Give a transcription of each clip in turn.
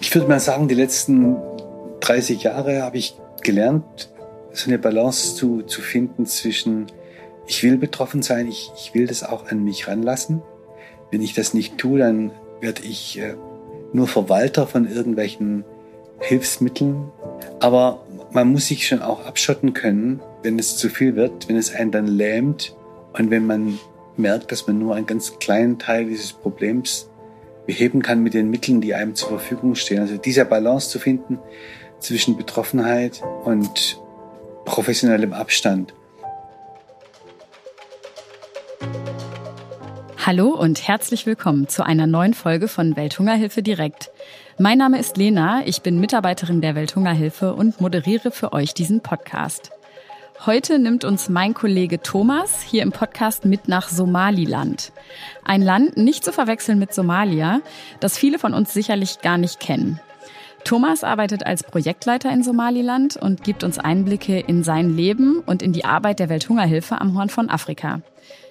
Ich würde mal sagen, die letzten 30 Jahre habe ich gelernt, so eine Balance zu, zu finden zwischen, ich will betroffen sein, ich, ich will das auch an mich ranlassen. Wenn ich das nicht tue, dann werde ich äh, nur Verwalter von irgendwelchen Hilfsmitteln. Aber man muss sich schon auch abschotten können, wenn es zu viel wird, wenn es einen dann lähmt und wenn man merkt, dass man nur einen ganz kleinen Teil dieses Problems beheben kann mit den Mitteln, die einem zur Verfügung stehen. Also dieser Balance zu finden zwischen Betroffenheit und professionellem Abstand. Hallo und herzlich willkommen zu einer neuen Folge von Welthungerhilfe direkt. Mein Name ist Lena, ich bin Mitarbeiterin der Welthungerhilfe und moderiere für euch diesen Podcast. Heute nimmt uns mein Kollege Thomas hier im Podcast mit nach Somaliland. Ein Land nicht zu verwechseln mit Somalia, das viele von uns sicherlich gar nicht kennen. Thomas arbeitet als Projektleiter in Somaliland und gibt uns Einblicke in sein Leben und in die Arbeit der Welthungerhilfe am Horn von Afrika.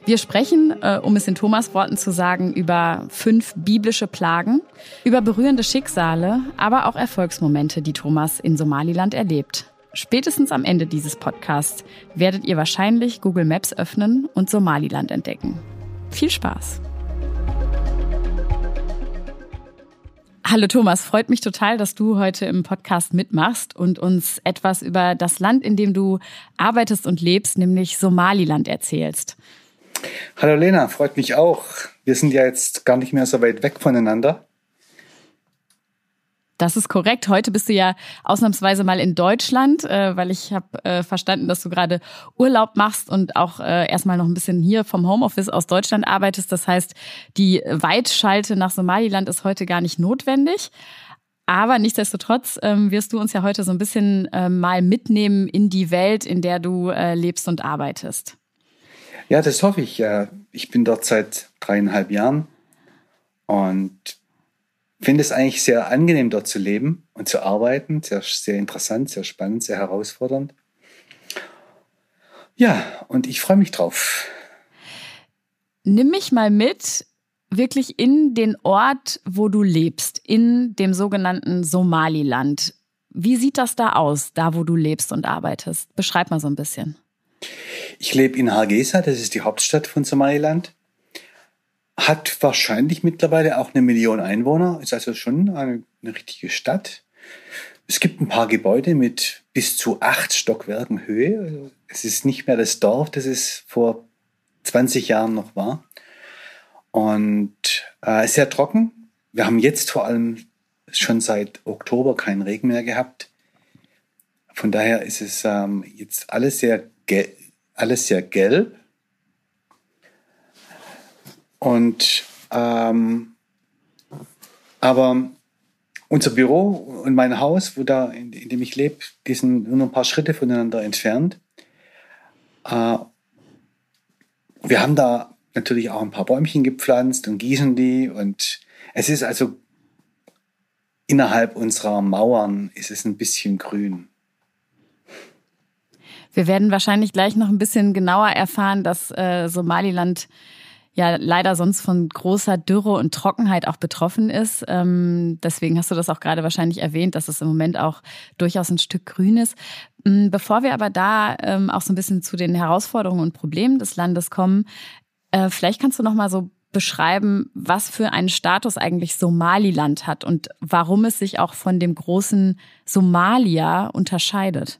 Wir sprechen, äh, um es in Thomas Worten zu sagen, über fünf biblische Plagen, über berührende Schicksale, aber auch Erfolgsmomente, die Thomas in Somaliland erlebt. Spätestens am Ende dieses Podcasts werdet ihr wahrscheinlich Google Maps öffnen und Somaliland entdecken. Viel Spaß! Hallo Thomas, freut mich total, dass du heute im Podcast mitmachst und uns etwas über das Land, in dem du arbeitest und lebst, nämlich Somaliland erzählst. Hallo Lena, freut mich auch. Wir sind ja jetzt gar nicht mehr so weit weg voneinander. Das ist korrekt. Heute bist du ja ausnahmsweise mal in Deutschland, äh, weil ich habe äh, verstanden, dass du gerade Urlaub machst und auch äh, erstmal noch ein bisschen hier vom Homeoffice aus Deutschland arbeitest. Das heißt, die Weitschalte nach Somaliland ist heute gar nicht notwendig. Aber nichtsdestotrotz ähm, wirst du uns ja heute so ein bisschen äh, mal mitnehmen in die Welt, in der du äh, lebst und arbeitest. Ja, das hoffe ich. Ich bin dort seit dreieinhalb Jahren und finde es eigentlich sehr angenehm, dort zu leben und zu arbeiten. Sehr, sehr interessant, sehr spannend, sehr herausfordernd. Ja, und ich freue mich drauf. Nimm mich mal mit, wirklich in den Ort, wo du lebst, in dem sogenannten Somaliland. Wie sieht das da aus, da wo du lebst und arbeitest? Beschreib mal so ein bisschen. Ich lebe in Hargeisa, das ist die Hauptstadt von Somaliland hat wahrscheinlich mittlerweile auch eine Million Einwohner, ist also schon eine, eine richtige Stadt. Es gibt ein paar Gebäude mit bis zu acht Stockwerken Höhe. Es ist nicht mehr das Dorf, das es vor 20 Jahren noch war. Und äh, sehr trocken. Wir haben jetzt vor allem schon seit Oktober keinen Regen mehr gehabt. Von daher ist es ähm, jetzt alles sehr, alles sehr gelb. Und ähm, aber unser Büro und mein Haus, wo da, in, in dem ich lebe, die sind nur ein paar Schritte voneinander entfernt. Äh, wir haben da natürlich auch ein paar Bäumchen gepflanzt und gießen die. Und es ist also innerhalb unserer Mauern ist es ein bisschen grün. Wir werden wahrscheinlich gleich noch ein bisschen genauer erfahren, dass äh, Somaliland ja leider sonst von großer Dürre und Trockenheit auch betroffen ist. Ähm, deswegen hast du das auch gerade wahrscheinlich erwähnt, dass es im Moment auch durchaus ein Stück grün ist. Mm, bevor wir aber da ähm, auch so ein bisschen zu den Herausforderungen und Problemen des Landes kommen, äh, vielleicht kannst du noch mal so beschreiben, was für einen Status eigentlich Somaliland hat und warum es sich auch von dem großen Somalia unterscheidet.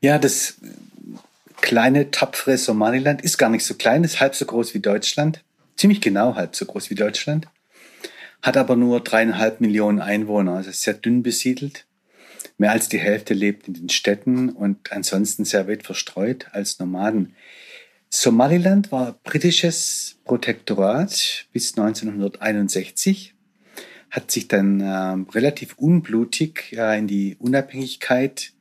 Ja, das kleine, tapfere Somaliland ist gar nicht so klein, ist halb so groß wie Deutschland. Ziemlich genau halb so groß wie Deutschland. Hat aber nur dreieinhalb Millionen Einwohner, also sehr dünn besiedelt. Mehr als die Hälfte lebt in den Städten und ansonsten sehr weit verstreut als Nomaden. Somaliland war britisches Protektorat bis 1961, hat sich dann äh, relativ unblutig äh, in die Unabhängigkeit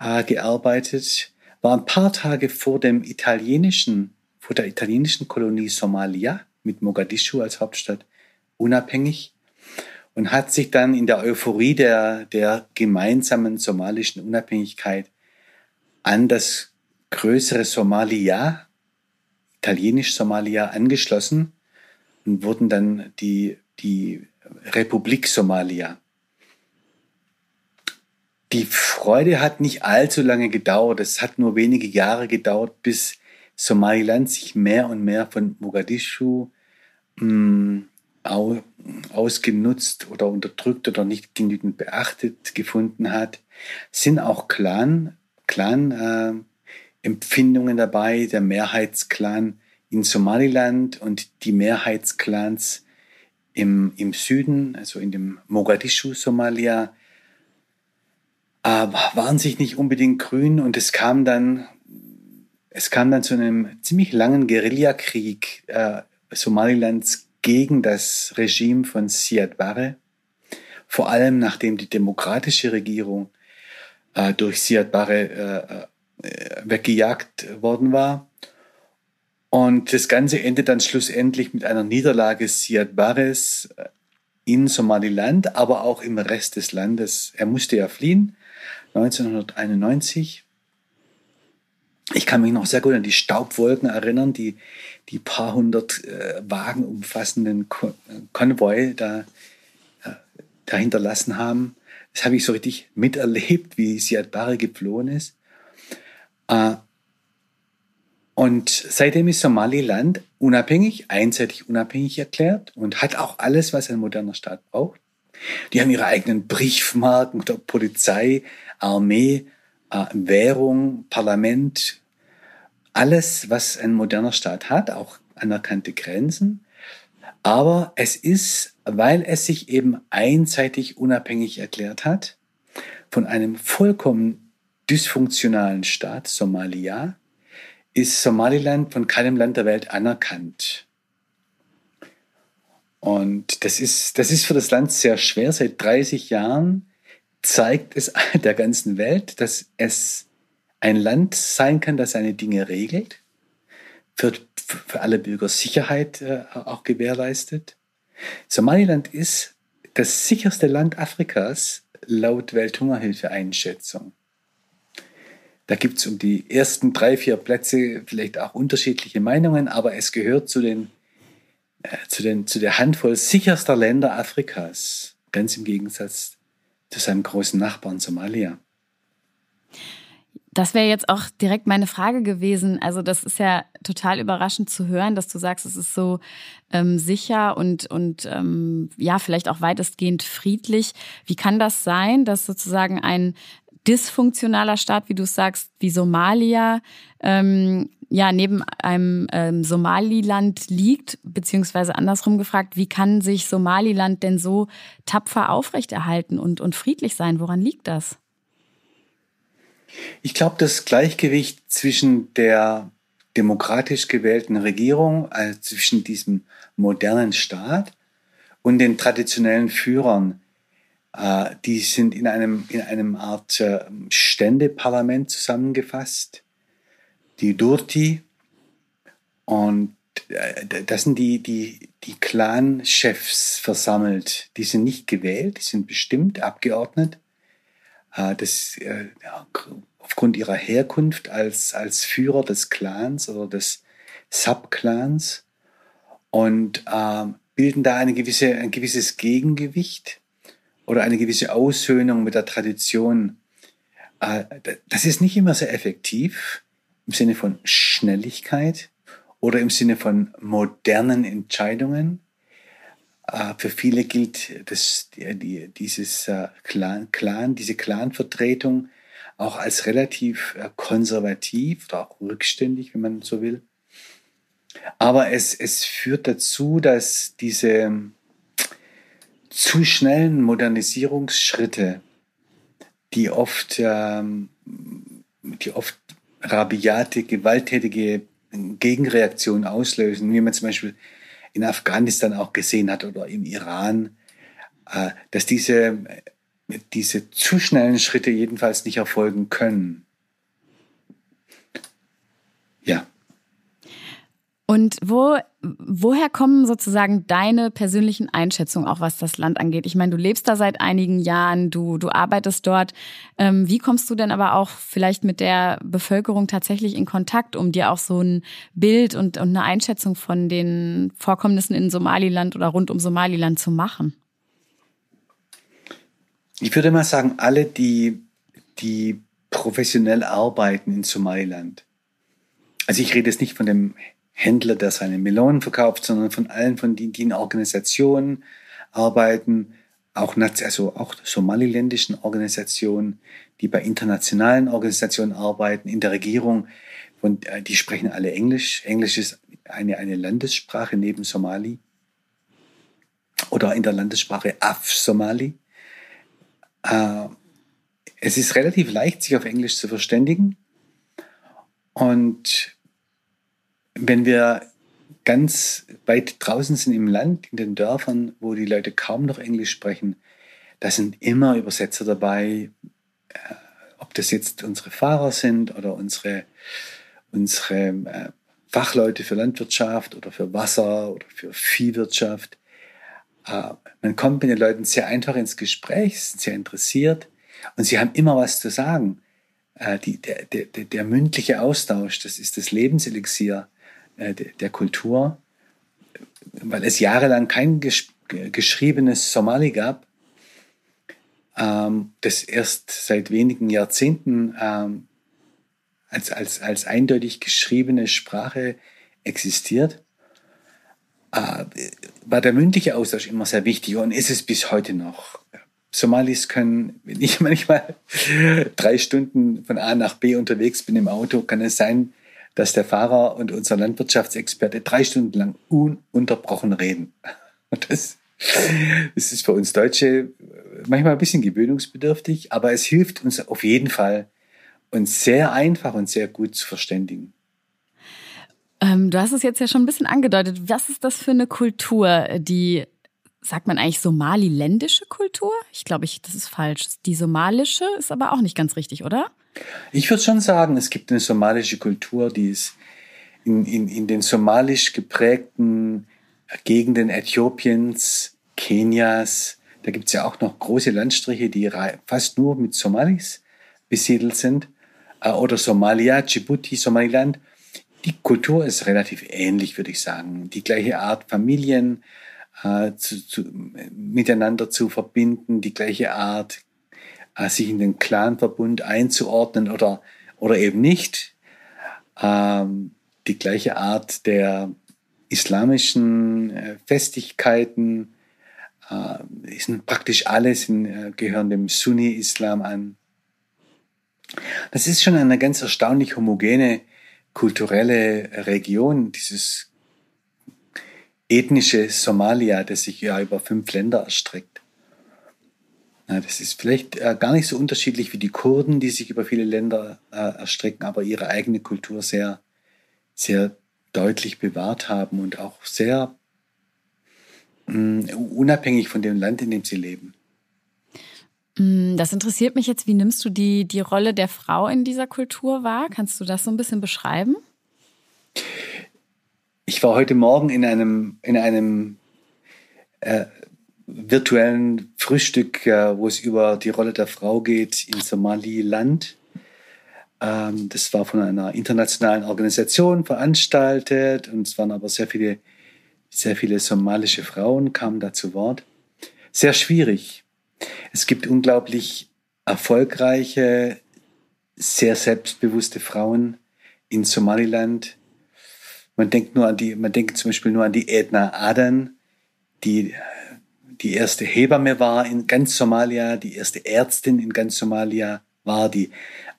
äh, gearbeitet war ein paar Tage vor dem italienischen, vor der italienischen Kolonie Somalia mit Mogadischu als Hauptstadt unabhängig und hat sich dann in der Euphorie der, der gemeinsamen somalischen Unabhängigkeit an das größere Somalia, italienisch Somalia, angeschlossen und wurden dann die, die Republik Somalia. Die Freude hat nicht allzu lange gedauert. Es hat nur wenige Jahre gedauert, bis Somaliland sich mehr und mehr von Mogadischu mh, mm, ausgenutzt oder unterdrückt oder nicht genügend beachtet gefunden hat, sind auch Clan, Clan äh, Empfindungen dabei, der Mehrheitsclan in Somaliland und die Mehrheitsclans im, im Süden, also in dem Mogadischu, Somalia, äh, waren sich nicht unbedingt grün und es kam dann, es kam dann zu einem ziemlich langen Guerillakrieg äh, Somalilands gegen das Regime von Siad Barre, vor allem nachdem die demokratische Regierung äh, durch Siad Barre äh, äh, weggejagt worden war. Und das Ganze endet dann schlussendlich mit einer Niederlage Siad Barres äh, in Somaliland, aber auch im Rest des Landes. Er musste ja fliehen 1991. Ich kann mich noch sehr gut an die Staubwolken erinnern, die die paar hundert äh, Wagen umfassenden Kon Konvoi da, äh, hinterlassen haben. Das habe ich so richtig miterlebt, wie Siad Barre geflohen ist. Äh, und seitdem ist Somaliland unabhängig, einseitig unabhängig erklärt und hat auch alles, was ein moderner Staat braucht. Die haben ihre eigenen Briefmarken der Polizei, Armee, äh, Währung, Parlament, alles, was ein moderner Staat hat, auch anerkannte Grenzen. Aber es ist, weil es sich eben einseitig unabhängig erklärt hat, von einem vollkommen dysfunktionalen Staat, Somalia, ist Somaliland von keinem Land der Welt anerkannt. Und das ist, das ist für das Land sehr schwer. Seit 30 Jahren zeigt es der ganzen Welt, dass es ein Land sein kann, das seine Dinge regelt, für, für alle Bürger Sicherheit äh, auch gewährleistet. Somaliland ist das sicherste Land Afrikas laut Welthungerhilfe-Einschätzung. Da gibt es um die ersten drei, vier Plätze vielleicht auch unterschiedliche Meinungen, aber es gehört zu, den, zu, den, zu der Handvoll sicherster Länder Afrikas, ganz im Gegensatz zu seinem großen Nachbarn Somalia. Das wäre jetzt auch direkt meine Frage gewesen. Also das ist ja total überraschend zu hören, dass du sagst, es ist so ähm, sicher und, und ähm, ja, vielleicht auch weitestgehend friedlich. Wie kann das sein, dass sozusagen ein dysfunktionaler Staat, wie du sagst, wie Somalia, ähm, ja, neben einem ähm, Somaliland liegt, beziehungsweise andersrum gefragt, wie kann sich Somaliland denn so tapfer aufrechterhalten und, und friedlich sein? Woran liegt das? Ich glaube, das Gleichgewicht zwischen der demokratisch gewählten Regierung, also zwischen diesem modernen Staat und den traditionellen Führern, die sind in einem, in einem Art äh, Ständeparlament zusammengefasst, die Durti. Und äh, das sind die, die, die Clan-Chefs versammelt. Die sind nicht gewählt, die sind bestimmt abgeordnet. Das, ja, aufgrund ihrer Herkunft als, als Führer des Clans oder des Subclans und äh, bilden da eine gewisse, ein gewisses Gegengewicht oder eine gewisse Aussöhnung mit der Tradition. Äh, das ist nicht immer sehr effektiv im Sinne von Schnelligkeit oder im Sinne von modernen Entscheidungen. Äh, für viele gilt das, die, dieses äh, Clan, Clan, diese Clanvertretung auch als relativ konservativ oder auch rückständig, wenn man so will. Aber es, es führt dazu, dass diese zu schnellen Modernisierungsschritte, die oft, ähm, die oft rabiate, gewalttätige Gegenreaktionen auslösen, wie man zum Beispiel in Afghanistan auch gesehen hat oder im Iran, äh, dass diese, diese zu schnellen Schritte jedenfalls nicht erfolgen können. Ja. Und wo, woher kommen sozusagen deine persönlichen Einschätzungen, auch was das Land angeht? Ich meine, du lebst da seit einigen Jahren, du, du arbeitest dort. Ähm, wie kommst du denn aber auch vielleicht mit der Bevölkerung tatsächlich in Kontakt, um dir auch so ein Bild und, und eine Einschätzung von den Vorkommnissen in Somaliland oder rund um Somaliland zu machen? Ich würde mal sagen, alle, die, die professionell arbeiten in Somaliland. Also ich rede jetzt nicht von dem Händler, der seine Melonen verkauft, sondern von allen, von denen, die in Organisationen arbeiten, auch, also auch somaliländischen Organisationen, die bei internationalen Organisationen arbeiten, in der Regierung, und äh, die sprechen alle Englisch. Englisch ist eine, eine Landessprache neben Somali oder in der Landessprache Af-Somali. Äh, es ist relativ leicht, sich auf Englisch zu verständigen. Und wenn wir ganz weit draußen sind im Land, in den Dörfern, wo die Leute kaum noch Englisch sprechen, da sind immer Übersetzer dabei, äh, ob das jetzt unsere Fahrer sind oder unsere, unsere äh, Fachleute für Landwirtschaft oder für Wasser oder für Viehwirtschaft. Äh, man kommt mit den Leuten sehr einfach ins Gespräch, sind sehr interessiert und sie haben immer was zu sagen. Die, der, der, der mündliche Austausch, das ist das Lebenselixier äh, der, Kultur, weil es jahrelang kein ges geschriebenes Somali gab, ähm, das erst seit wenigen Jahrzehnten ähm, als, als, als eindeutig geschriebene Sprache existiert, äh, war der mündliche Austausch immer sehr wichtig und ist es bis heute noch. Somalis können, wenn ich manchmal drei Stunden von A nach B unterwegs bin im Auto, kann es sein, dass der Fahrer und unser Landwirtschaftsexperte drei Stunden lang ununterbrochen reden. Und das, das ist für uns Deutsche manchmal ein bisschen gewöhnungsbedürftig, aber es hilft uns auf jeden Fall, uns sehr einfach und sehr gut zu verständigen. Ähm, du hast es jetzt ja schon ein bisschen angedeutet. Was ist das für eine Kultur, die sagt man eigentlich somaliländische Kultur? Ich glaube, ich, das ist falsch. Die somalische ist aber auch nicht ganz richtig, oder? Ich würde schon sagen, es gibt eine somalische Kultur, die ist in, in, in den somalisch geprägten Gegenden Äthiopiens, Kenias, da gibt es ja auch noch große Landstriche, die fast nur mit Somalis besiedelt sind, äh, oder Somalia, Djibouti, Somaliland. Die Kultur ist relativ ähnlich, würde ich sagen. Die gleiche Art, Familien äh, zu, zu, miteinander zu verbinden, die gleiche Art, sich in den Clanverbund einzuordnen oder, oder eben nicht. Ähm, die gleiche Art der islamischen äh, Festigkeiten, äh, sind praktisch alles in, äh, gehören dem Sunni-Islam an. Das ist schon eine ganz erstaunlich homogene kulturelle Region, dieses ethnische Somalia, das sich ja über fünf Länder erstreckt. Ja, das ist vielleicht äh, gar nicht so unterschiedlich wie die Kurden, die sich über viele Länder äh, erstrecken, aber ihre eigene Kultur sehr, sehr deutlich bewahrt haben und auch sehr mh, unabhängig von dem Land, in dem sie leben. Mm, das interessiert mich jetzt. Wie nimmst du die, die Rolle der Frau in dieser Kultur wahr? Kannst du das so ein bisschen beschreiben? Ich war heute Morgen in einem, in einem äh, virtuellen Frühstück, äh, wo es über die Rolle der Frau geht in Somaliland. Ähm, das war von einer internationalen Organisation veranstaltet und es waren aber sehr viele, sehr viele somalische Frauen kamen da zu Wort. Sehr schwierig. Es gibt unglaublich erfolgreiche, sehr selbstbewusste Frauen in Somaliland, man denkt nur an die, man denkt zum Beispiel nur an die Edna Adan, die die erste Hebamme war in ganz Somalia, die erste Ärztin in ganz Somalia war, die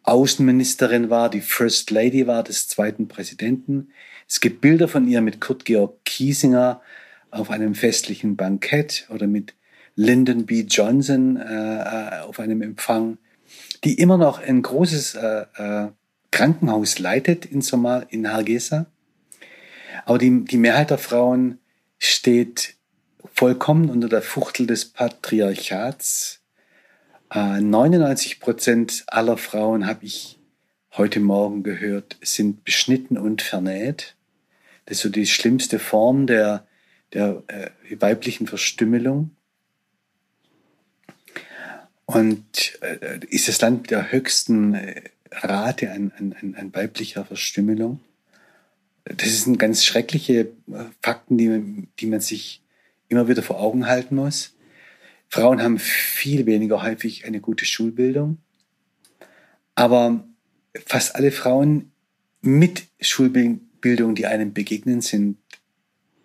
Außenministerin war, die First Lady war des zweiten Präsidenten. Es gibt Bilder von ihr mit Kurt Georg Kiesinger auf einem festlichen Bankett oder mit Lyndon B. Johnson äh, äh auf einem Empfang, die immer noch ein großes äh, äh, Krankenhaus leitet in Somal, in Hargeisa. Aber die, die Mehrheit der Frauen steht vollkommen unter der Fuchtel des Patriarchats. Äh, 99 Prozent aller Frauen, habe ich heute Morgen gehört, sind beschnitten und vernäht. Das ist so die schlimmste Form der, der äh, weiblichen Verstümmelung. Und äh, ist das Land mit der höchsten äh, Rate an, an, an weiblicher Verstümmelung das sind ganz schreckliche äh, Fakten, die, die man sich immer wieder vor Augen halten muss. Frauen haben viel weniger häufig eine gute Schulbildung. Aber fast alle Frauen mit Schulbildung, die einem begegnen, sind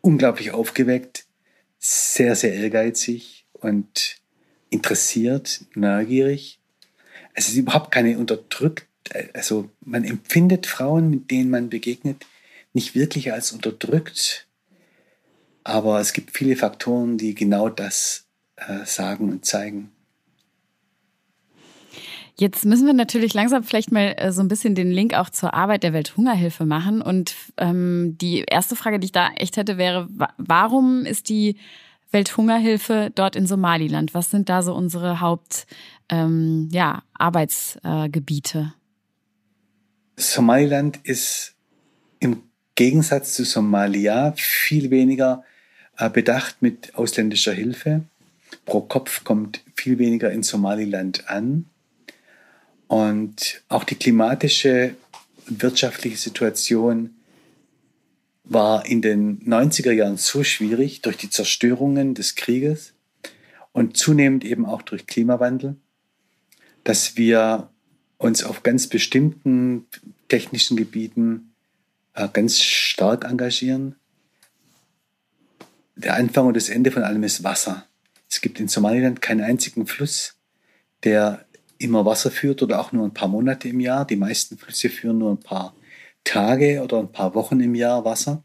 unglaublich aufgeweckt, sehr, sehr ehrgeizig und interessiert, neugierig. Es ist überhaupt keine unterdrückt, also man empfindet Frauen, mit denen man begegnet, nicht wirklich als unterdrückt, aber es gibt viele Faktoren, die genau das äh, sagen und zeigen. Jetzt müssen wir natürlich langsam vielleicht mal äh, so ein bisschen den Link auch zur Arbeit der Welthungerhilfe machen. Und ähm, die erste Frage, die ich da echt hätte, wäre, warum ist die Welthungerhilfe dort in Somaliland? Was sind da so unsere Haupt ähm, ja, Arbeitsgebiete? Somaliland ist im Gegensatz zu Somalia viel weniger bedacht mit ausländischer Hilfe. Pro Kopf kommt viel weniger in Somaliland an. Und auch die klimatische wirtschaftliche Situation war in den 90er Jahren so schwierig durch die Zerstörungen des Krieges und zunehmend eben auch durch Klimawandel, dass wir uns auf ganz bestimmten technischen Gebieten äh, ganz stark engagieren. Der Anfang und das Ende von allem ist Wasser. Es gibt in Somaliland keinen einzigen Fluss, der immer Wasser führt oder auch nur ein paar Monate im Jahr. Die meisten Flüsse führen nur ein paar Tage oder ein paar Wochen im Jahr Wasser.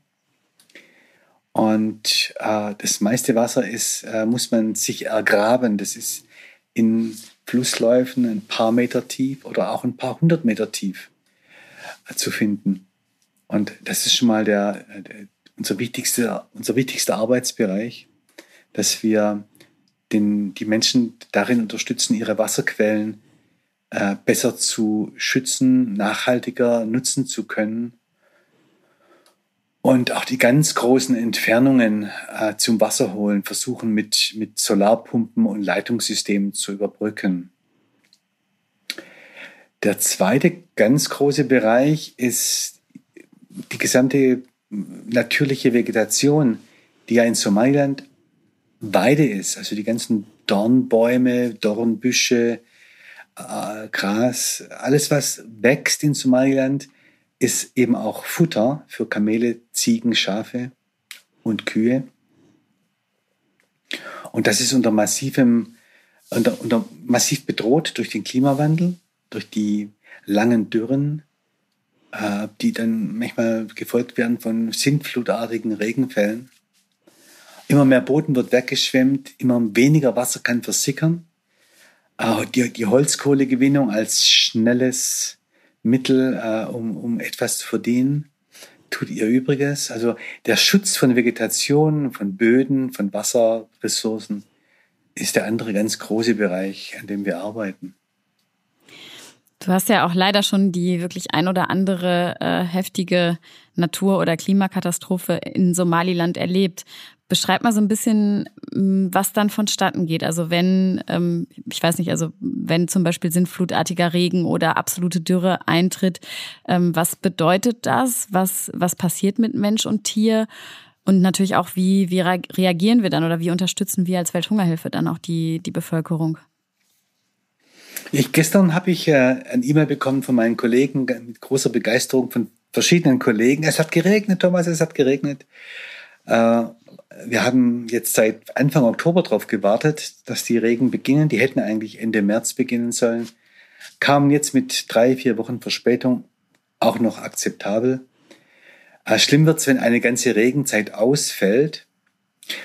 Und äh, das meiste Wasser ist, äh, muss man sich ergraben. Das ist in Flussläufen ein paar Meter tief oder auch ein paar hundert Meter tief äh, zu finden. Und das ist schon mal der, unser, wichtigster, unser wichtigster Arbeitsbereich, dass wir den, die Menschen darin unterstützen, ihre Wasserquellen äh, besser zu schützen, nachhaltiger nutzen zu können und auch die ganz großen Entfernungen äh, zum Wasser holen versuchen mit, mit Solarpumpen und Leitungssystemen zu überbrücken. Der zweite ganz große Bereich ist die gesamte natürliche Vegetation, die ja in Somaliland Weide ist, also die ganzen Dornbäume, Dornbüsche, äh, Gras, alles was wächst in Somaliland, ist eben auch Futter für Kamele, Ziegen, Schafe und Kühe. Und das ist unter massivem, unter, unter massiv bedroht durch den Klimawandel, durch die langen Dürren, äh, die dann manchmal gefolgt werden von sintflutartigen Regenfällen. Immer mehr Boden wird weggeschwemmt, immer weniger Wasser kann versickern. Die, die Holzkohlegewinnung als schnelles Mittel, äh, um, um etwas zu verdienen, tut ihr Übriges. Also der Schutz von Vegetation, von Böden, von Wasserressourcen ist der andere ganz große Bereich, an dem wir arbeiten. Du hast ja auch leider schon die wirklich ein oder andere äh, heftige Natur- oder Klimakatastrophe in Somaliland erlebt. Beschreib mal so ein bisschen, mm, was dann vonstatten geht. Also wenn, ähm, ich weiß nicht, also wenn zum Beispiel sinnflutartiger Regen oder absolute Dürre eintritt, ähm, was bedeutet das? Was, was passiert mit Mensch und Tier? Und natürlich auch, wie, wie reagieren wir dann oder wie unterstützen wir als Welthungerhilfe dann auch die, die Bevölkerung? Ich, gestern habe ich äh, ein E-Mail bekommen von meinen Kollegen mit großer Begeisterung von verschiedenen Kollegen. Es hat geregnet, Thomas, es hat geregnet. Äh, wir haben jetzt seit Anfang Oktober darauf gewartet, dass die Regen beginnen. Die hätten eigentlich Ende März beginnen sollen. Kamen jetzt mit drei, vier Wochen Verspätung auch noch akzeptabel. Äh, schlimm wird's, wenn eine ganze Regenzeit ausfällt.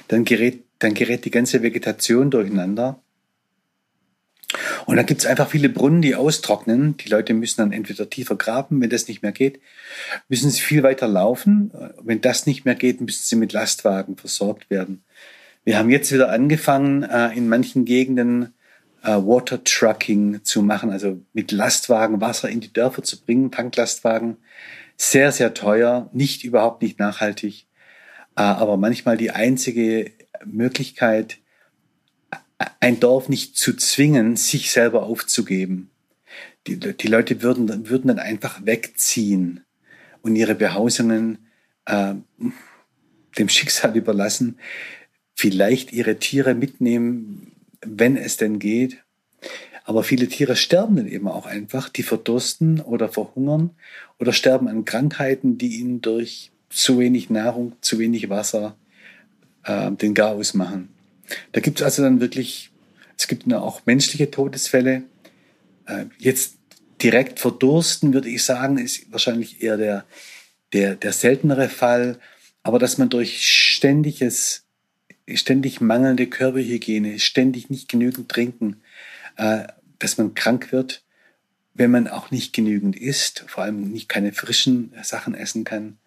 Dann gerät, dann gerät die ganze Vegetation durcheinander. Und dann gibt's einfach viele Brunnen, die austrocknen. Die Leute müssen dann entweder tiefer graben, wenn das nicht mehr geht, müssen sie viel weiter laufen. Wenn das nicht mehr geht, müssen sie mit Lastwagen versorgt werden. Wir haben jetzt wieder angefangen, äh, in manchen Gegenden äh, Water Trucking zu machen, also mit Lastwagen Wasser in die Dörfer zu bringen, Tanklastwagen. Sehr, sehr teuer, nicht überhaupt nicht nachhaltig, äh, aber manchmal die einzige Möglichkeit, ein Dorf nicht zu zwingen, sich selber aufzugeben. Die, die Leute würden, würden dann einfach wegziehen und ihre Behausungen äh, dem Schicksal überlassen, vielleicht ihre Tiere mitnehmen, wenn es denn geht. Aber viele Tiere sterben dann eben auch einfach. Die verdursten oder verhungern oder sterben an Krankheiten, die ihnen durch zu wenig Nahrung, zu wenig Wasser äh, den Garaus machen. Da gibt es also dann wirklich, es gibt auch menschliche Todesfälle. Äh, jetzt direkt verdursten, würde ich sagen, ist wahrscheinlich eher der, der, der seltenere Fall. Aber dass man durch ständiges, ständig mangelnde Körperhygiene, ständig nicht genügend trinken, äh, dass man krank wird, wenn man auch nicht genügend isst, vor allem nicht keine frischen Sachen essen kann,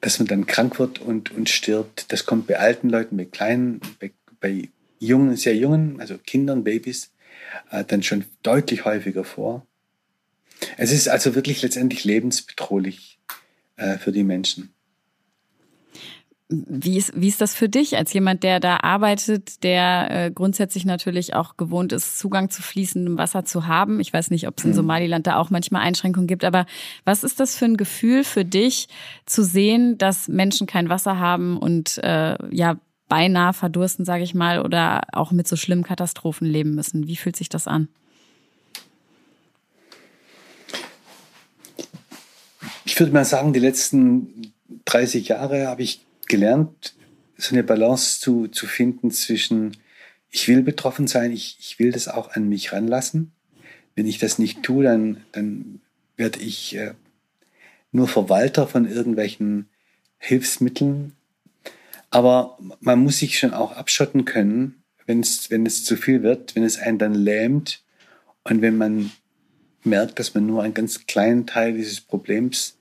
dass man dann krank wird und, und stirbt. Das kommt bei alten Leuten, bei kleinen, bei, bei jungen, sehr jungen, also Kindern, Babys, äh, dann schon deutlich häufiger vor. Es ist also wirklich letztendlich lebensbedrohlich äh, für die Menschen. Wie ist, wie ist das für dich als jemand, der da arbeitet, der äh, grundsätzlich natürlich auch gewohnt ist, Zugang zu fließendem Wasser zu haben? Ich weiß nicht, ob es in mhm. Somaliland da auch manchmal Einschränkungen gibt, aber was ist das für ein Gefühl für dich, zu sehen, dass Menschen kein Wasser haben und äh, ja beinahe verdursten, sage ich mal, oder auch mit so schlimmen Katastrophen leben müssen? Wie fühlt sich das an? Ich würde mal sagen, die letzten 30 Jahre habe ich gelernt, so eine Balance zu, zu finden zwischen, ich will betroffen sein, ich, ich will das auch an mich ranlassen. Wenn ich das nicht tue, dann, dann werde ich äh, nur Verwalter von irgendwelchen Hilfsmitteln. Aber man muss sich schon auch abschotten können, wenn es, wenn es zu viel wird, wenn es einen dann lähmt und wenn man merkt, dass man nur einen ganz kleinen Teil dieses Problems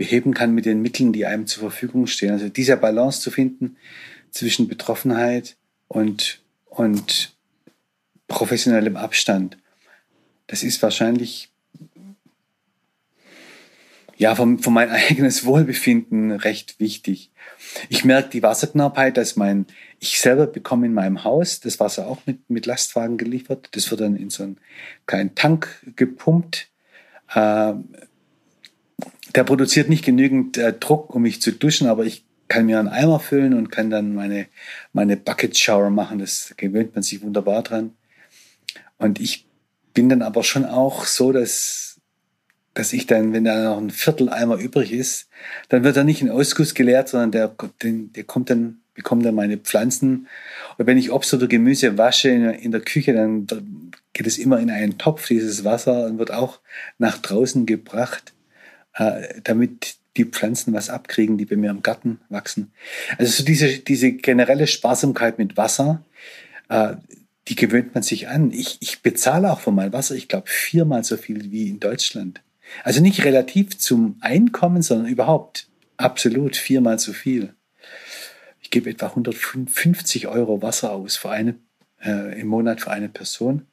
beheben kann mit den Mitteln, die einem zur Verfügung stehen. Also diese Balance zu finden zwischen Betroffenheit und, und professionellem Abstand, das ist wahrscheinlich ja, von, von mein eigenes Wohlbefinden recht wichtig. Ich merke die Wasserknappheit, dass mein, ich selber bekomme in meinem Haus das Wasser auch mit, mit Lastwagen geliefert. Das wird dann in so einen kleinen Tank gepumpt. Äh, der produziert nicht genügend äh, Druck, um mich zu duschen, aber ich kann mir einen Eimer füllen und kann dann meine, meine Bucket Shower machen. Das gewöhnt man sich wunderbar dran. Und ich bin dann aber schon auch so, dass, dass ich dann, wenn da noch ein Viertel Eimer übrig ist, dann wird er nicht in Ausguss geleert, sondern der, der, der kommt dann, bekommt dann meine Pflanzen. Und wenn ich Obst oder Gemüse wasche in, in der Küche, dann geht es immer in einen Topf, dieses Wasser, und wird auch nach draußen gebracht äh, damit die Pflanzen was abkriegen, die bei mir im Garten wachsen. Also so diese, diese generelle Sparsamkeit mit Wasser, äh, die gewöhnt man sich an. Ich, ich bezahle auch für mein Wasser, ich glaube, viermal so viel wie in Deutschland. Also nicht relativ zum Einkommen, sondern überhaupt absolut viermal so viel. Ich gebe etwa 150 Euro Wasser aus für eine, äh, im Monat für eine Person.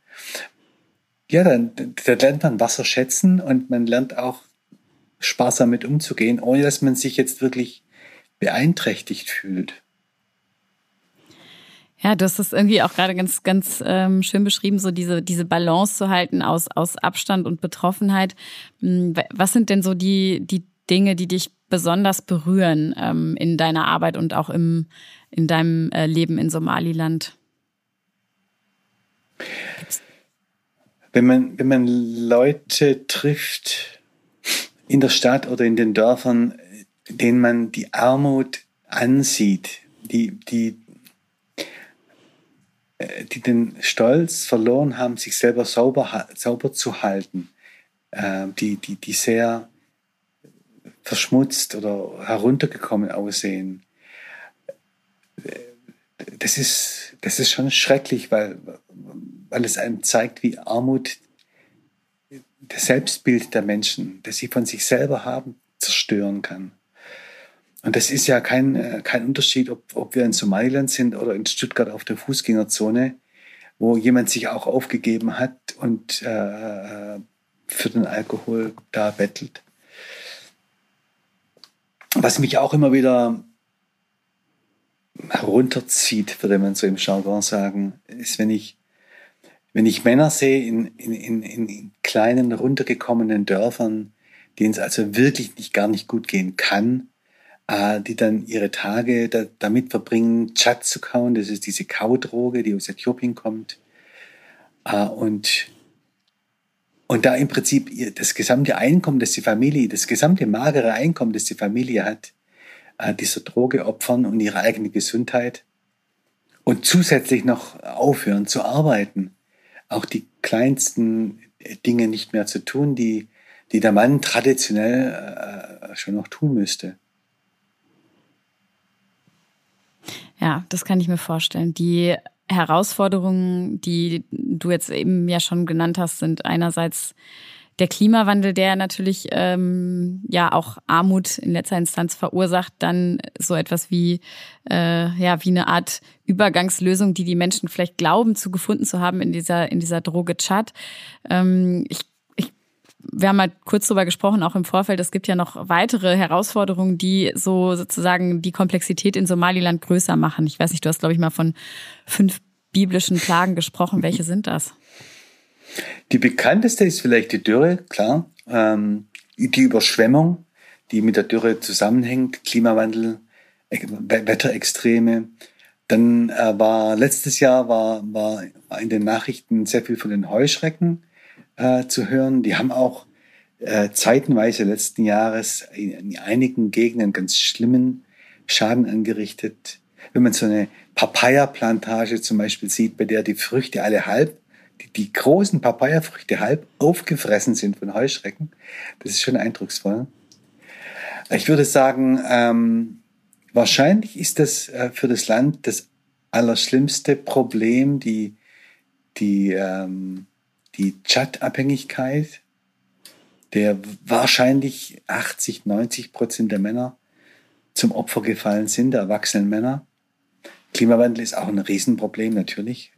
Ja, dann, dann lernt man Wasser schätzen und man lernt auch sparsam mit umzugehen, ohne dass man sich jetzt wirklich beeinträchtigt fühlt. Ja, du hast es irgendwie auch gerade ganz, ganz ähm, schön beschrieben, so diese, diese Balance zu halten aus, aus Abstand und Betroffenheit. Hm, was sind denn so die, die Dinge, die dich besonders berühren ähm, in deiner Arbeit und auch im, in deinem äh, Leben in Somaliland? Wenn man, wenn man Leute trifft, in der Stadt oder in den Dörfern, denen man die Armut ansieht, die, die, äh, die den Stolz verloren haben, sich selber sauber, sauber zu halten, äh, die, die, die sehr verschmutzt oder heruntergekommen aussehen. Das ist, das ist schon schrecklich, weil, weil es einem zeigt, wie Armut das Selbstbild der Menschen, das sie von sich selber haben, zerstören kann. Und das ist ja kein, äh, kein Unterschied, ob, ob wir in Somaliland sind oder in Stuttgart auf der Fußgängerzone, wo jemand sich auch aufgegeben hat und äh, für den Alkohol da bettelt. Was mich auch immer wieder herunterzieht, würde man so im Jargon sagen, ist, wenn ich wenn ich Männer sehe in, in, in, in kleinen, runtergekommenen Dörfern, denen es also wirklich nicht gar nicht gut gehen kann, äh, die dann ihre Tage da, damit verbringen, Chat zu kauen. Das ist diese Kaudroge, die aus Äthiopien kommt. Äh, und, und da im Prinzip das gesamte Einkommen, das die Familie, das gesamte magere Einkommen, das die Familie hat, äh, dieser Droge opfern und ihre eigene Gesundheit und zusätzlich noch aufhören zu arbeiten, auch die kleinsten Dinge nicht mehr zu tun, die, die der Mann traditionell äh, schon noch tun müsste. Ja, das kann ich mir vorstellen. Die Herausforderungen, die du jetzt eben ja schon genannt hast, sind einerseits der Klimawandel, der natürlich ähm, ja auch Armut in letzter Instanz verursacht, dann so etwas wie äh, ja wie eine Art Übergangslösung, die die Menschen vielleicht glauben zu gefunden zu haben in dieser in dieser Droge Chat. Ähm, ich wir haben mal kurz drüber gesprochen, auch im Vorfeld, es gibt ja noch weitere Herausforderungen, die so sozusagen die Komplexität in Somaliland größer machen. Ich weiß nicht, du hast, glaube ich, mal von fünf biblischen Plagen gesprochen. Welche sind das? Die bekannteste ist vielleicht die Dürre, klar. Ähm, die Überschwemmung, die mit der Dürre zusammenhängt, Klimawandel, Wetterextreme. Dann äh, war letztes Jahr war, war in den Nachrichten sehr viel von den Heuschrecken äh, zu hören. Die haben auch äh, zeitenweise letzten Jahres in, in einigen Gegenden ganz schlimmen Schaden angerichtet. Wenn man so eine Papaya-Plantage zum Beispiel sieht, bei der die Früchte alle halb, die, die großen Papaya-Früchte halb aufgefressen sind von Heuschrecken, das ist schon eindrucksvoll. Ich würde sagen, ähm, wahrscheinlich ist das äh, für das Land das allerschlimmste Problem, die, die ähm, die Chat-Abhängigkeit, der wahrscheinlich 80, 90 Prozent der Männer zum Opfer gefallen sind, der erwachsenen Männer. Klimawandel ist auch ein Riesenproblem natürlich.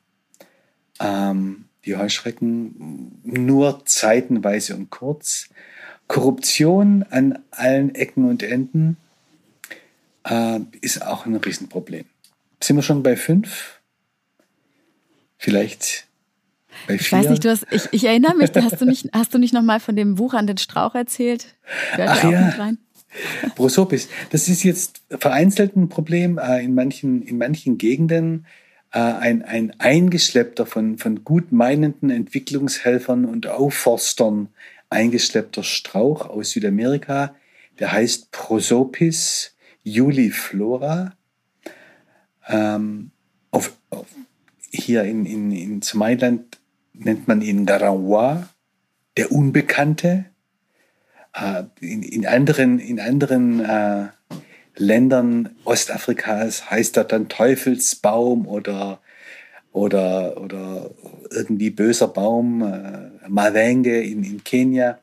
Ähm, die Heuschrecken nur zeitenweise und kurz. Korruption an allen Ecken und Enden äh, ist auch ein Riesenproblem. Sind wir schon bei fünf? Vielleicht bei ich weiß nicht, du hast, ich, ich erinnere mich, hast du nicht, hast du nicht nochmal von dem wuchernden Strauch erzählt? Gehört Ach ja. Prosopis. Das ist jetzt vereinzelt ein Problem äh, in manchen, in manchen Gegenden. Äh, ein, ein eingeschleppter von, von gut meinenden Entwicklungshelfern und Aufforstern eingeschleppter Strauch aus Südamerika, der heißt Prosopis juliflora. Ähm, auf, auf, hier in, in, in Somaliland nennt man ihn Garawa, der Unbekannte. Äh, in, in, anderen, in anderen äh, Ländern Ostafrikas heißt er dann Teufelsbaum oder, oder, oder irgendwie böser Baum, äh, Mawenge in, in Kenia.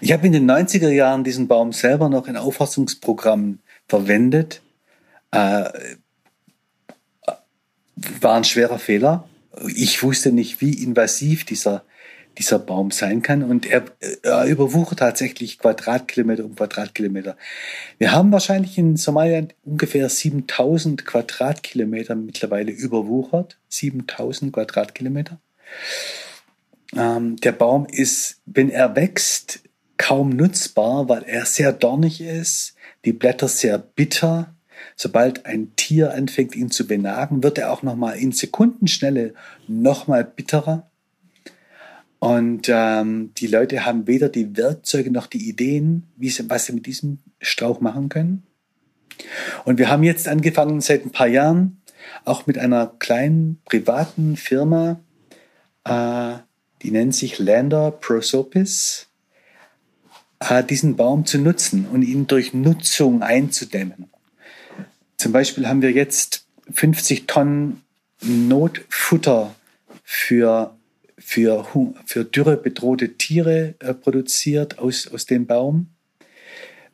Ich habe in den 90er Jahren diesen Baum selber noch in Auffassungsprogrammen verwendet. Äh, war ein schwerer Fehler ich wusste nicht, wie invasiv dieser, dieser Baum sein kann. Und er, er überwuchert tatsächlich Quadratkilometer um Quadratkilometer. Wir haben wahrscheinlich in Somaliland ungefähr 7000 Quadratkilometer mittlerweile überwuchert. 7000 Quadratkilometer. Ähm, der Baum ist, wenn er wächst, kaum nutzbar, weil er sehr dornig ist, die Blätter sehr bitter Sobald ein Tier anfängt, ihn zu benagen, wird er auch nochmal in Sekundenschnelle nochmal bitterer. Und ähm, die Leute haben weder die Werkzeuge noch die Ideen, wie sie, was sie mit diesem Strauch machen können. Und wir haben jetzt angefangen, seit ein paar Jahren, auch mit einer kleinen privaten Firma, äh, die nennt sich Lander Prosopis, äh, diesen Baum zu nutzen und ihn durch Nutzung einzudämmen. Zum Beispiel haben wir jetzt 50 Tonnen Notfutter für, für, für Dürre bedrohte Tiere äh, produziert aus, aus dem Baum.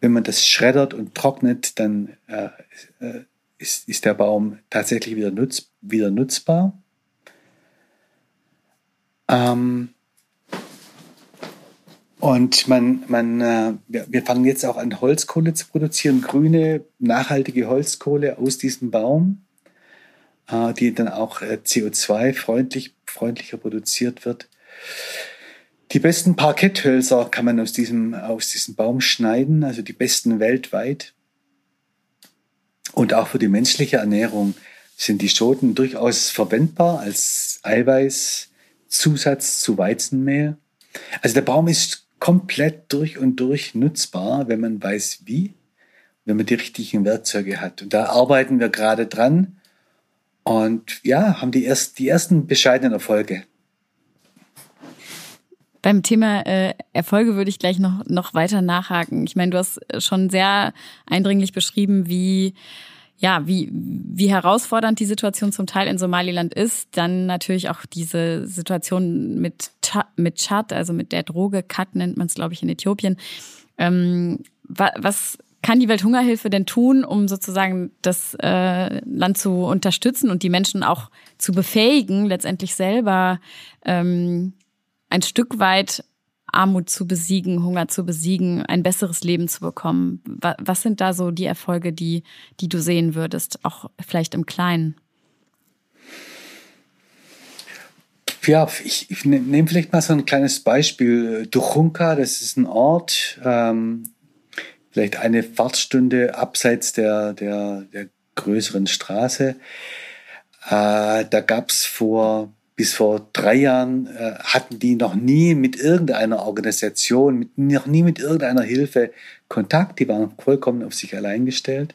Wenn man das schreddert und trocknet, dann äh, äh ist, ist der Baum tatsächlich wieder, nutz, wieder nutzbar. Ähm, und man, man, äh, wir fangen jetzt auch an, Holzkohle zu produzieren, grüne, nachhaltige Holzkohle aus diesem Baum, die dann auch äh, CO2-freundlich freundlicher produziert wird. Die besten Parketthölzer kann man aus diesem, aus diesem Baum schneiden, also die besten weltweit. Und auch für die menschliche Ernährung sind die Schoten durchaus verwendbar als Eiweißzusatz zu Weizenmehl. Also der Baum ist komplett durch und durch nutzbar, wenn man weiß wie, wenn man die richtigen Werkzeuge hat. Und da arbeiten wir gerade dran und ja, haben die, erst, die ersten bescheidenen Erfolge. Beim Thema äh, Erfolge würde ich gleich noch, noch weiter nachhaken. Ich meine, du hast schon sehr eindringlich beschrieben, wie ja, wie, wie herausfordernd die Situation zum Teil in Somaliland ist. Dann natürlich auch diese Situation mit, mit Chad, also mit der Droge, Kat nennt man es, glaube ich, in Äthiopien. Ähm, was kann die Welthungerhilfe denn tun, um sozusagen das äh, Land zu unterstützen und die Menschen auch zu befähigen, letztendlich selber ähm, ein Stück weit Armut zu besiegen, Hunger zu besiegen, ein besseres Leben zu bekommen. Was sind da so die Erfolge, die, die du sehen würdest, auch vielleicht im Kleinen? Ja, ich, ich ne-, nehme vielleicht mal so ein kleines Beispiel. Duchunka, das ist ein Ort, ähm, vielleicht eine Fahrtstunde abseits der, der, der größeren Straße. Äh, da gab es vor bis vor drei Jahren äh, hatten die noch nie mit irgendeiner Organisation, mit, noch nie mit irgendeiner Hilfe Kontakt. Die waren vollkommen auf sich allein gestellt.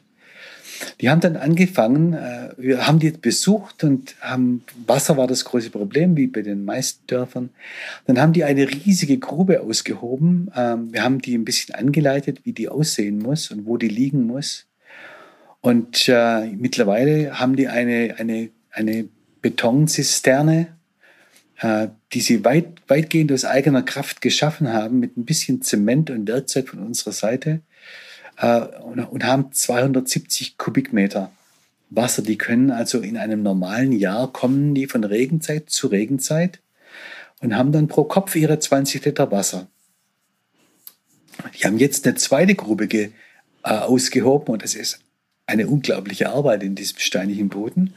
Die haben dann angefangen, äh, wir haben die besucht und haben, Wasser war das große Problem, wie bei den meisten Dörfern. Dann haben die eine riesige Grube ausgehoben. Ähm, wir haben die ein bisschen angeleitet, wie die aussehen muss und wo die liegen muss. Und äh, mittlerweile haben die eine, eine, eine Betonsisterne, äh, die sie weit, weitgehend aus eigener Kraft geschaffen haben, mit ein bisschen Zement und Werkzeug von unserer Seite äh, und, und haben 270 Kubikmeter Wasser. Die können also in einem normalen Jahr kommen die von Regenzeit zu Regenzeit und haben dann pro Kopf ihre 20 Liter Wasser. Die haben jetzt eine zweite Grube ge, äh, ausgehoben und das ist eine unglaubliche Arbeit in diesem steinigen Boden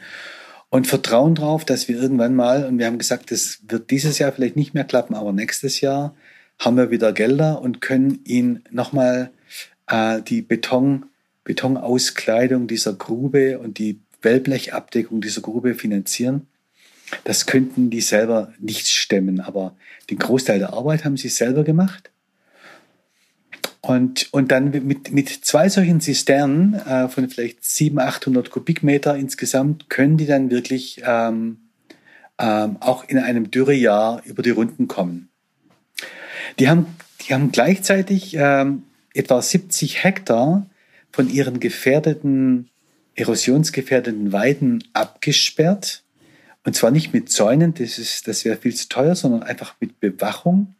und vertrauen darauf, dass wir irgendwann mal, und wir haben gesagt, das wird dieses Jahr vielleicht nicht mehr klappen, aber nächstes Jahr haben wir wieder Gelder und können ihn nochmal äh, die Beton, Betonauskleidung dieser Grube und die Wellblechabdeckung dieser Grube finanzieren. Das könnten die selber nicht stemmen, aber den Großteil der Arbeit haben sie selber gemacht. Und, und dann mit, mit zwei solchen Zisternen äh, von vielleicht 700, 800 Kubikmeter insgesamt können die dann wirklich ähm, ähm, auch in einem Dürrejahr über die Runden kommen. Die haben, die haben gleichzeitig ähm, etwa 70 Hektar von ihren gefährdeten, erosionsgefährdeten Weiden abgesperrt. Und zwar nicht mit Zäunen, das, das wäre viel zu teuer, sondern einfach mit Bewachung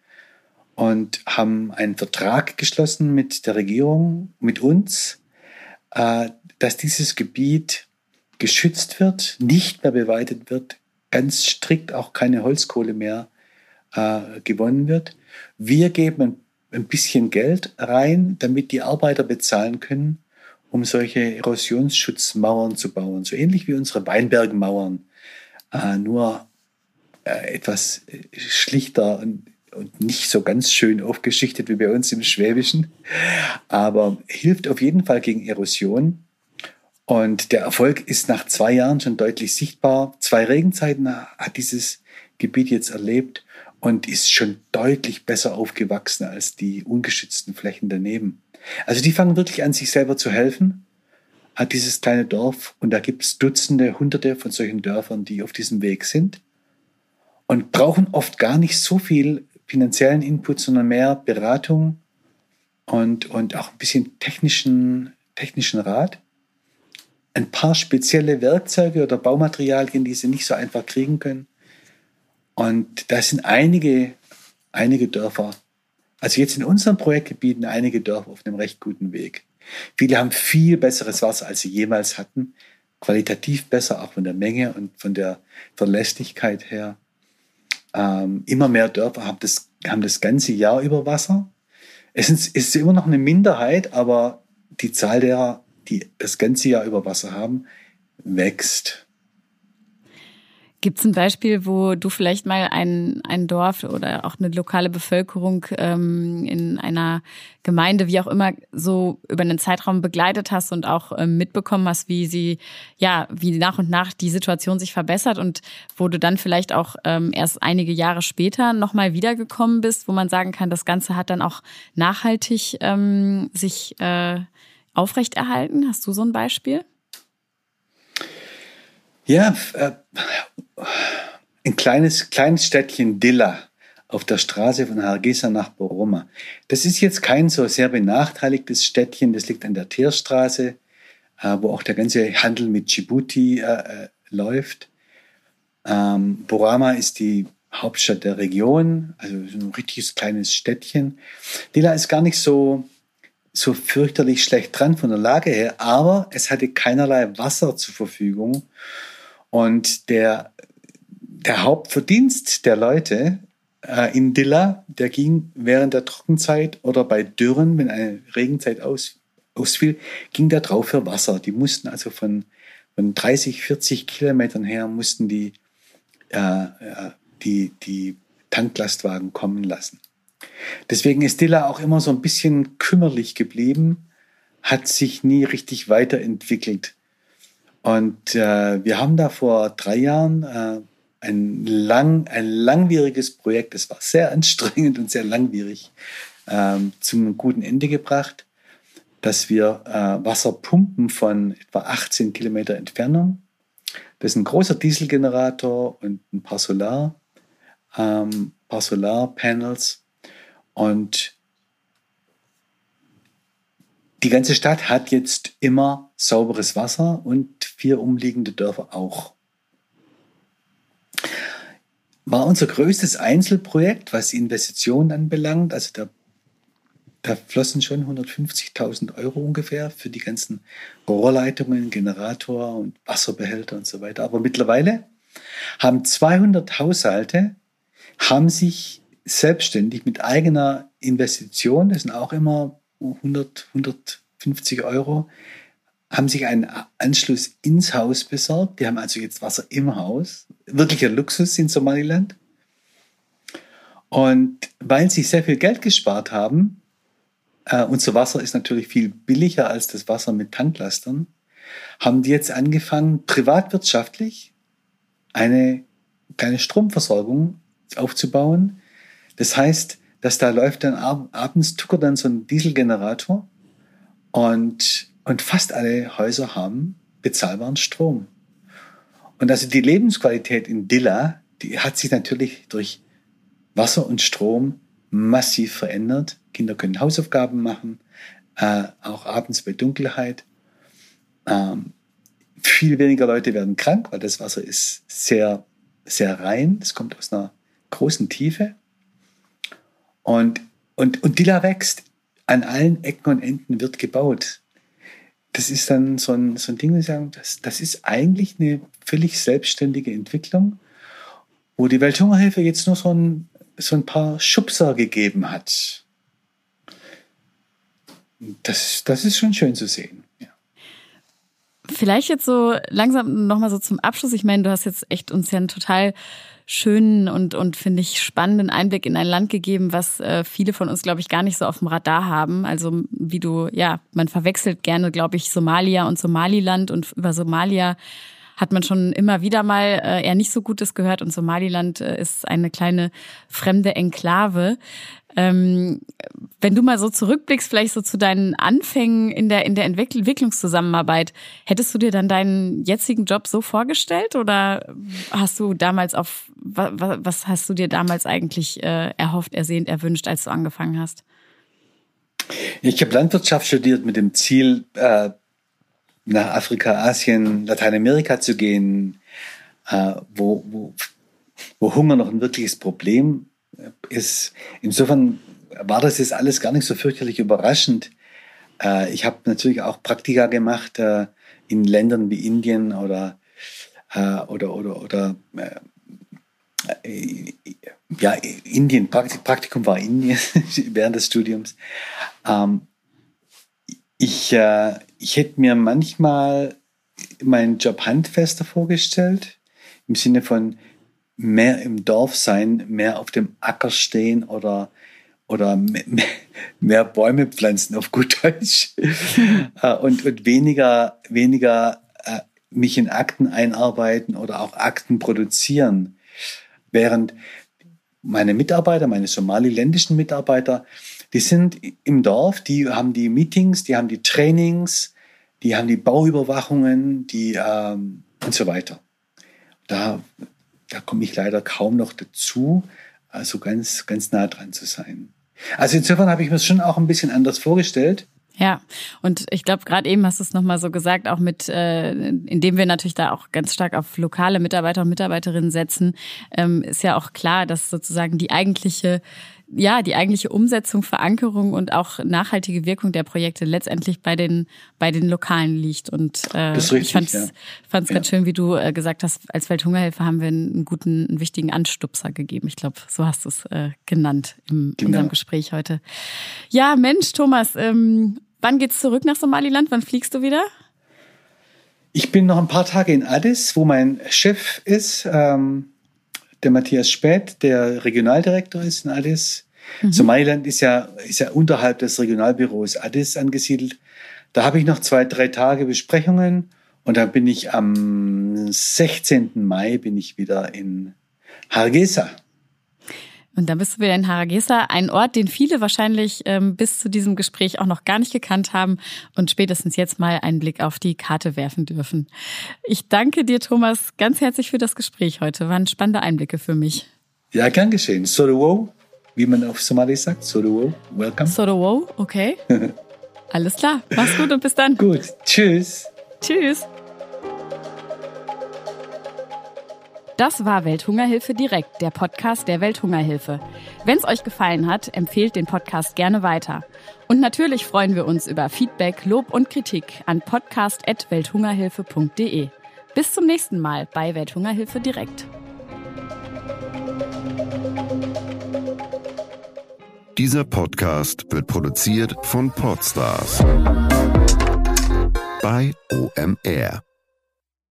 und haben einen Vertrag geschlossen mit der Regierung, mit uns, äh, dass dieses Gebiet geschützt wird, nicht mehr beweidet wird, ganz strikt auch keine Holzkohle mehr äh, gewonnen wird. Wir geben ein, ein bisschen Geld rein, damit die Arbeiter bezahlen können, um solche Erosionsschutzmauern zu bauen. So ähnlich wie unsere Weinbergmauern, äh, nur äh, etwas schlichter und und nicht so ganz schön aufgeschichtet wie bei uns im Schwäbischen, aber hilft auf jeden Fall gegen Erosion. Und der Erfolg ist nach zwei Jahren schon deutlich sichtbar. Zwei Regenzeiten hat dieses Gebiet jetzt erlebt und ist schon deutlich besser aufgewachsen als die ungeschützten Flächen daneben. Also die fangen wirklich an, sich selber zu helfen, hat dieses kleine Dorf und da gibt es Dutzende, Hunderte von solchen Dörfern, die auf diesem Weg sind und brauchen oft gar nicht so viel finanziellen Input, sondern mehr Beratung und, und auch ein bisschen technischen, technischen Rat. Ein paar spezielle Werkzeuge oder Baumaterialien, die sie nicht so einfach kriegen können. Und da sind einige, einige Dörfer, also jetzt in unseren Projektgebieten einige Dörfer auf einem recht guten Weg. Viele haben viel besseres Wasser, als sie jemals hatten. Qualitativ besser, auch von der Menge und von der Verlässlichkeit her. Ähm, immer mehr Dörfer haben das, haben das ganze Jahr über Wasser. Es ist, es ist immer noch eine Minderheit, aber die Zahl derer, die das ganze Jahr über Wasser haben, wächst. Gibt es ein Beispiel, wo du vielleicht mal ein, ein Dorf oder auch eine lokale Bevölkerung ähm, in einer Gemeinde, wie auch immer, so über einen Zeitraum begleitet hast und auch ähm, mitbekommen hast, wie sie, ja, wie nach und nach die Situation sich verbessert und wo du dann vielleicht auch ähm, erst einige Jahre später nochmal wiedergekommen bist, wo man sagen kann, das Ganze hat dann auch nachhaltig ähm, sich äh, aufrechterhalten? Hast du so ein Beispiel? Ja, äh, ein kleines, kleines Städtchen Dilla auf der Straße von Hargeisa nach Boroma. Das ist jetzt kein so sehr benachteiligtes Städtchen, das liegt an der Teerstraße, äh, wo auch der ganze Handel mit Djibouti äh, äh läuft. Ähm, Borama ist die Hauptstadt der Region, also ein richtiges kleines Städtchen. Dilla ist gar nicht so, so fürchterlich schlecht dran von der Lage her, aber es hatte keinerlei Wasser zur Verfügung. Und der, der Hauptverdienst der Leute äh, in Dilla, der ging während der Trockenzeit oder bei Dürren, wenn eine Regenzeit aus, ausfiel, ging der drauf für Wasser. Die mussten also von, von 30, 40 Kilometern her, mussten die, äh, äh, die, die Tanklastwagen kommen lassen. Deswegen ist Dilla auch immer so ein bisschen kümmerlich geblieben, hat sich nie richtig weiterentwickelt. Und äh, wir haben da vor drei Jahren äh, ein, lang, ein langwieriges Projekt, es war sehr anstrengend und sehr langwierig, ähm, zum guten Ende gebracht, dass wir äh, Wasser pumpen von etwa 18 Kilometer Entfernung. Das ist ein großer Dieselgenerator und ein paar Solar, ähm, paar Solarpanels. Und die ganze Stadt hat jetzt immer sauberes Wasser und vier umliegende Dörfer auch. War unser größtes Einzelprojekt, was Investitionen anbelangt. Also da, da flossen schon 150.000 Euro ungefähr für die ganzen Rohrleitungen, Generator und Wasserbehälter und so weiter. Aber mittlerweile haben 200 Haushalte haben sich selbstständig mit eigener Investition, das sind auch immer 100, 150 Euro, haben sich einen Anschluss ins Haus besorgt. Die haben also jetzt Wasser im Haus. Wirklicher Luxus in Somaliland. Und weil sie sehr viel Geld gespart haben, äh, unser Wasser ist natürlich viel billiger als das Wasser mit Tanklastern, haben die jetzt angefangen, privatwirtschaftlich eine kleine Stromversorgung aufzubauen. Das heißt, dass da läuft dann ab, abends tuckert dann so ein Dieselgenerator und, und fast alle Häuser haben bezahlbaren Strom. Und also die Lebensqualität in Dilla, die hat sich natürlich durch Wasser und Strom massiv verändert. Kinder können Hausaufgaben machen, äh, auch abends bei Dunkelheit. Ähm, viel weniger Leute werden krank, weil das Wasser ist sehr, sehr rein. Es kommt aus einer großen Tiefe. Und, und, und Dilla wächst. An allen Ecken und Enden wird gebaut. Das ist dann so ein, so ein Ding, wo sagen, das, das ist eigentlich eine völlig selbstständige Entwicklung, wo die Welthungerhilfe jetzt nur so ein, so ein paar Schubser gegeben hat. Das, das ist schon schön zu sehen. Ja. Vielleicht jetzt so langsam nochmal so zum Abschluss. Ich meine, du hast jetzt echt uns ja ein total schönen und, und finde ich spannenden Einblick in ein Land gegeben, was äh, viele von uns, glaube ich, gar nicht so auf dem Radar haben. Also wie du, ja, man verwechselt gerne, glaube ich, Somalia und Somaliland und über Somalia hat man schon immer wieder mal äh, eher nicht so Gutes gehört und Somaliland äh, ist eine kleine fremde Enklave. Ähm, wenn du mal so zurückblickst, vielleicht so zu deinen Anfängen in der, in der Entwicklungszusammenarbeit, hättest du dir dann deinen jetzigen Job so vorgestellt oder hast du damals auf, was, was hast du dir damals eigentlich äh, erhofft, ersehnt, erwünscht, als du angefangen hast? Ich habe Landwirtschaft studiert mit dem Ziel, äh, nach Afrika, Asien, Lateinamerika zu gehen, äh, wo, wo, wo Hunger noch ein wirkliches Problem ist, insofern war das jetzt alles gar nicht so fürchterlich überraschend. Äh, ich habe natürlich auch Praktika gemacht äh, in Ländern wie Indien oder, äh, oder, oder, oder äh, ja, Indien, Praktikum war Indien während des Studiums. Ähm, ich, äh, ich hätte mir manchmal meinen Job handfester vorgestellt. im Sinne von mehr im Dorf sein, mehr auf dem Acker stehen oder, oder mehr, Bäume pflanzen auf gut Deutsch äh, und, und weniger, weniger äh, mich in Akten einarbeiten oder auch Akten produzieren. Während meine Mitarbeiter, meine somaliländischen Mitarbeiter, die sind im Dorf, die haben die Meetings, die haben die Trainings, die haben die Bauüberwachungen, die ähm, und so weiter. Da, da komme ich leider kaum noch dazu, also ganz, ganz nah dran zu sein. Also insofern habe ich mir es schon auch ein bisschen anders vorgestellt. Ja, und ich glaube, gerade eben hast du es nochmal so gesagt, auch mit, äh, indem wir natürlich da auch ganz stark auf lokale Mitarbeiter und Mitarbeiterinnen setzen, ähm, ist ja auch klar, dass sozusagen die eigentliche ja, die eigentliche Umsetzung, Verankerung und auch nachhaltige Wirkung der Projekte letztendlich bei den, bei den Lokalen liegt. Und äh, richtig, ich fand es ja. Fand's ja. ganz schön, wie du äh, gesagt hast, als Welthungerhilfe haben wir einen guten, einen wichtigen Anstupser gegeben. Ich glaube, so hast du es äh, genannt in genau. unserem Gespräch heute. Ja, Mensch, Thomas, ähm, wann geht's zurück nach Somaliland? Wann fliegst du wieder? Ich bin noch ein paar Tage in Addis, wo mein Chef ist. Ähm der Matthias Späth, der Regionaldirektor ist in Addis. Mhm. Somaliland ist ja, ist ja unterhalb des Regionalbüros Addis angesiedelt. Da habe ich noch zwei, drei Tage Besprechungen und dann bin ich am 16. Mai bin ich wieder in Hargeisa. Und dann bist du wieder in Haragesa, ein Ort, den viele wahrscheinlich ähm, bis zu diesem Gespräch auch noch gar nicht gekannt haben und spätestens jetzt mal einen Blick auf die Karte werfen dürfen. Ich danke dir, Thomas, ganz herzlich für das Gespräch heute. Waren spannende Einblicke für mich. Ja, gern geschehen. Sorowo, wie man auf Somali sagt. Sorowo, welcome. Sorowo, okay. Alles klar. Mach's gut und bis dann. Gut. Tschüss. Tschüss. Das war Welthungerhilfe direkt, der Podcast der Welthungerhilfe. Wenn es euch gefallen hat, empfehlt den Podcast gerne weiter. Und natürlich freuen wir uns über Feedback, Lob und Kritik an podcast.welthungerhilfe.de. Bis zum nächsten Mal bei Welthungerhilfe direkt. Dieser Podcast wird produziert von Podstars bei OMR.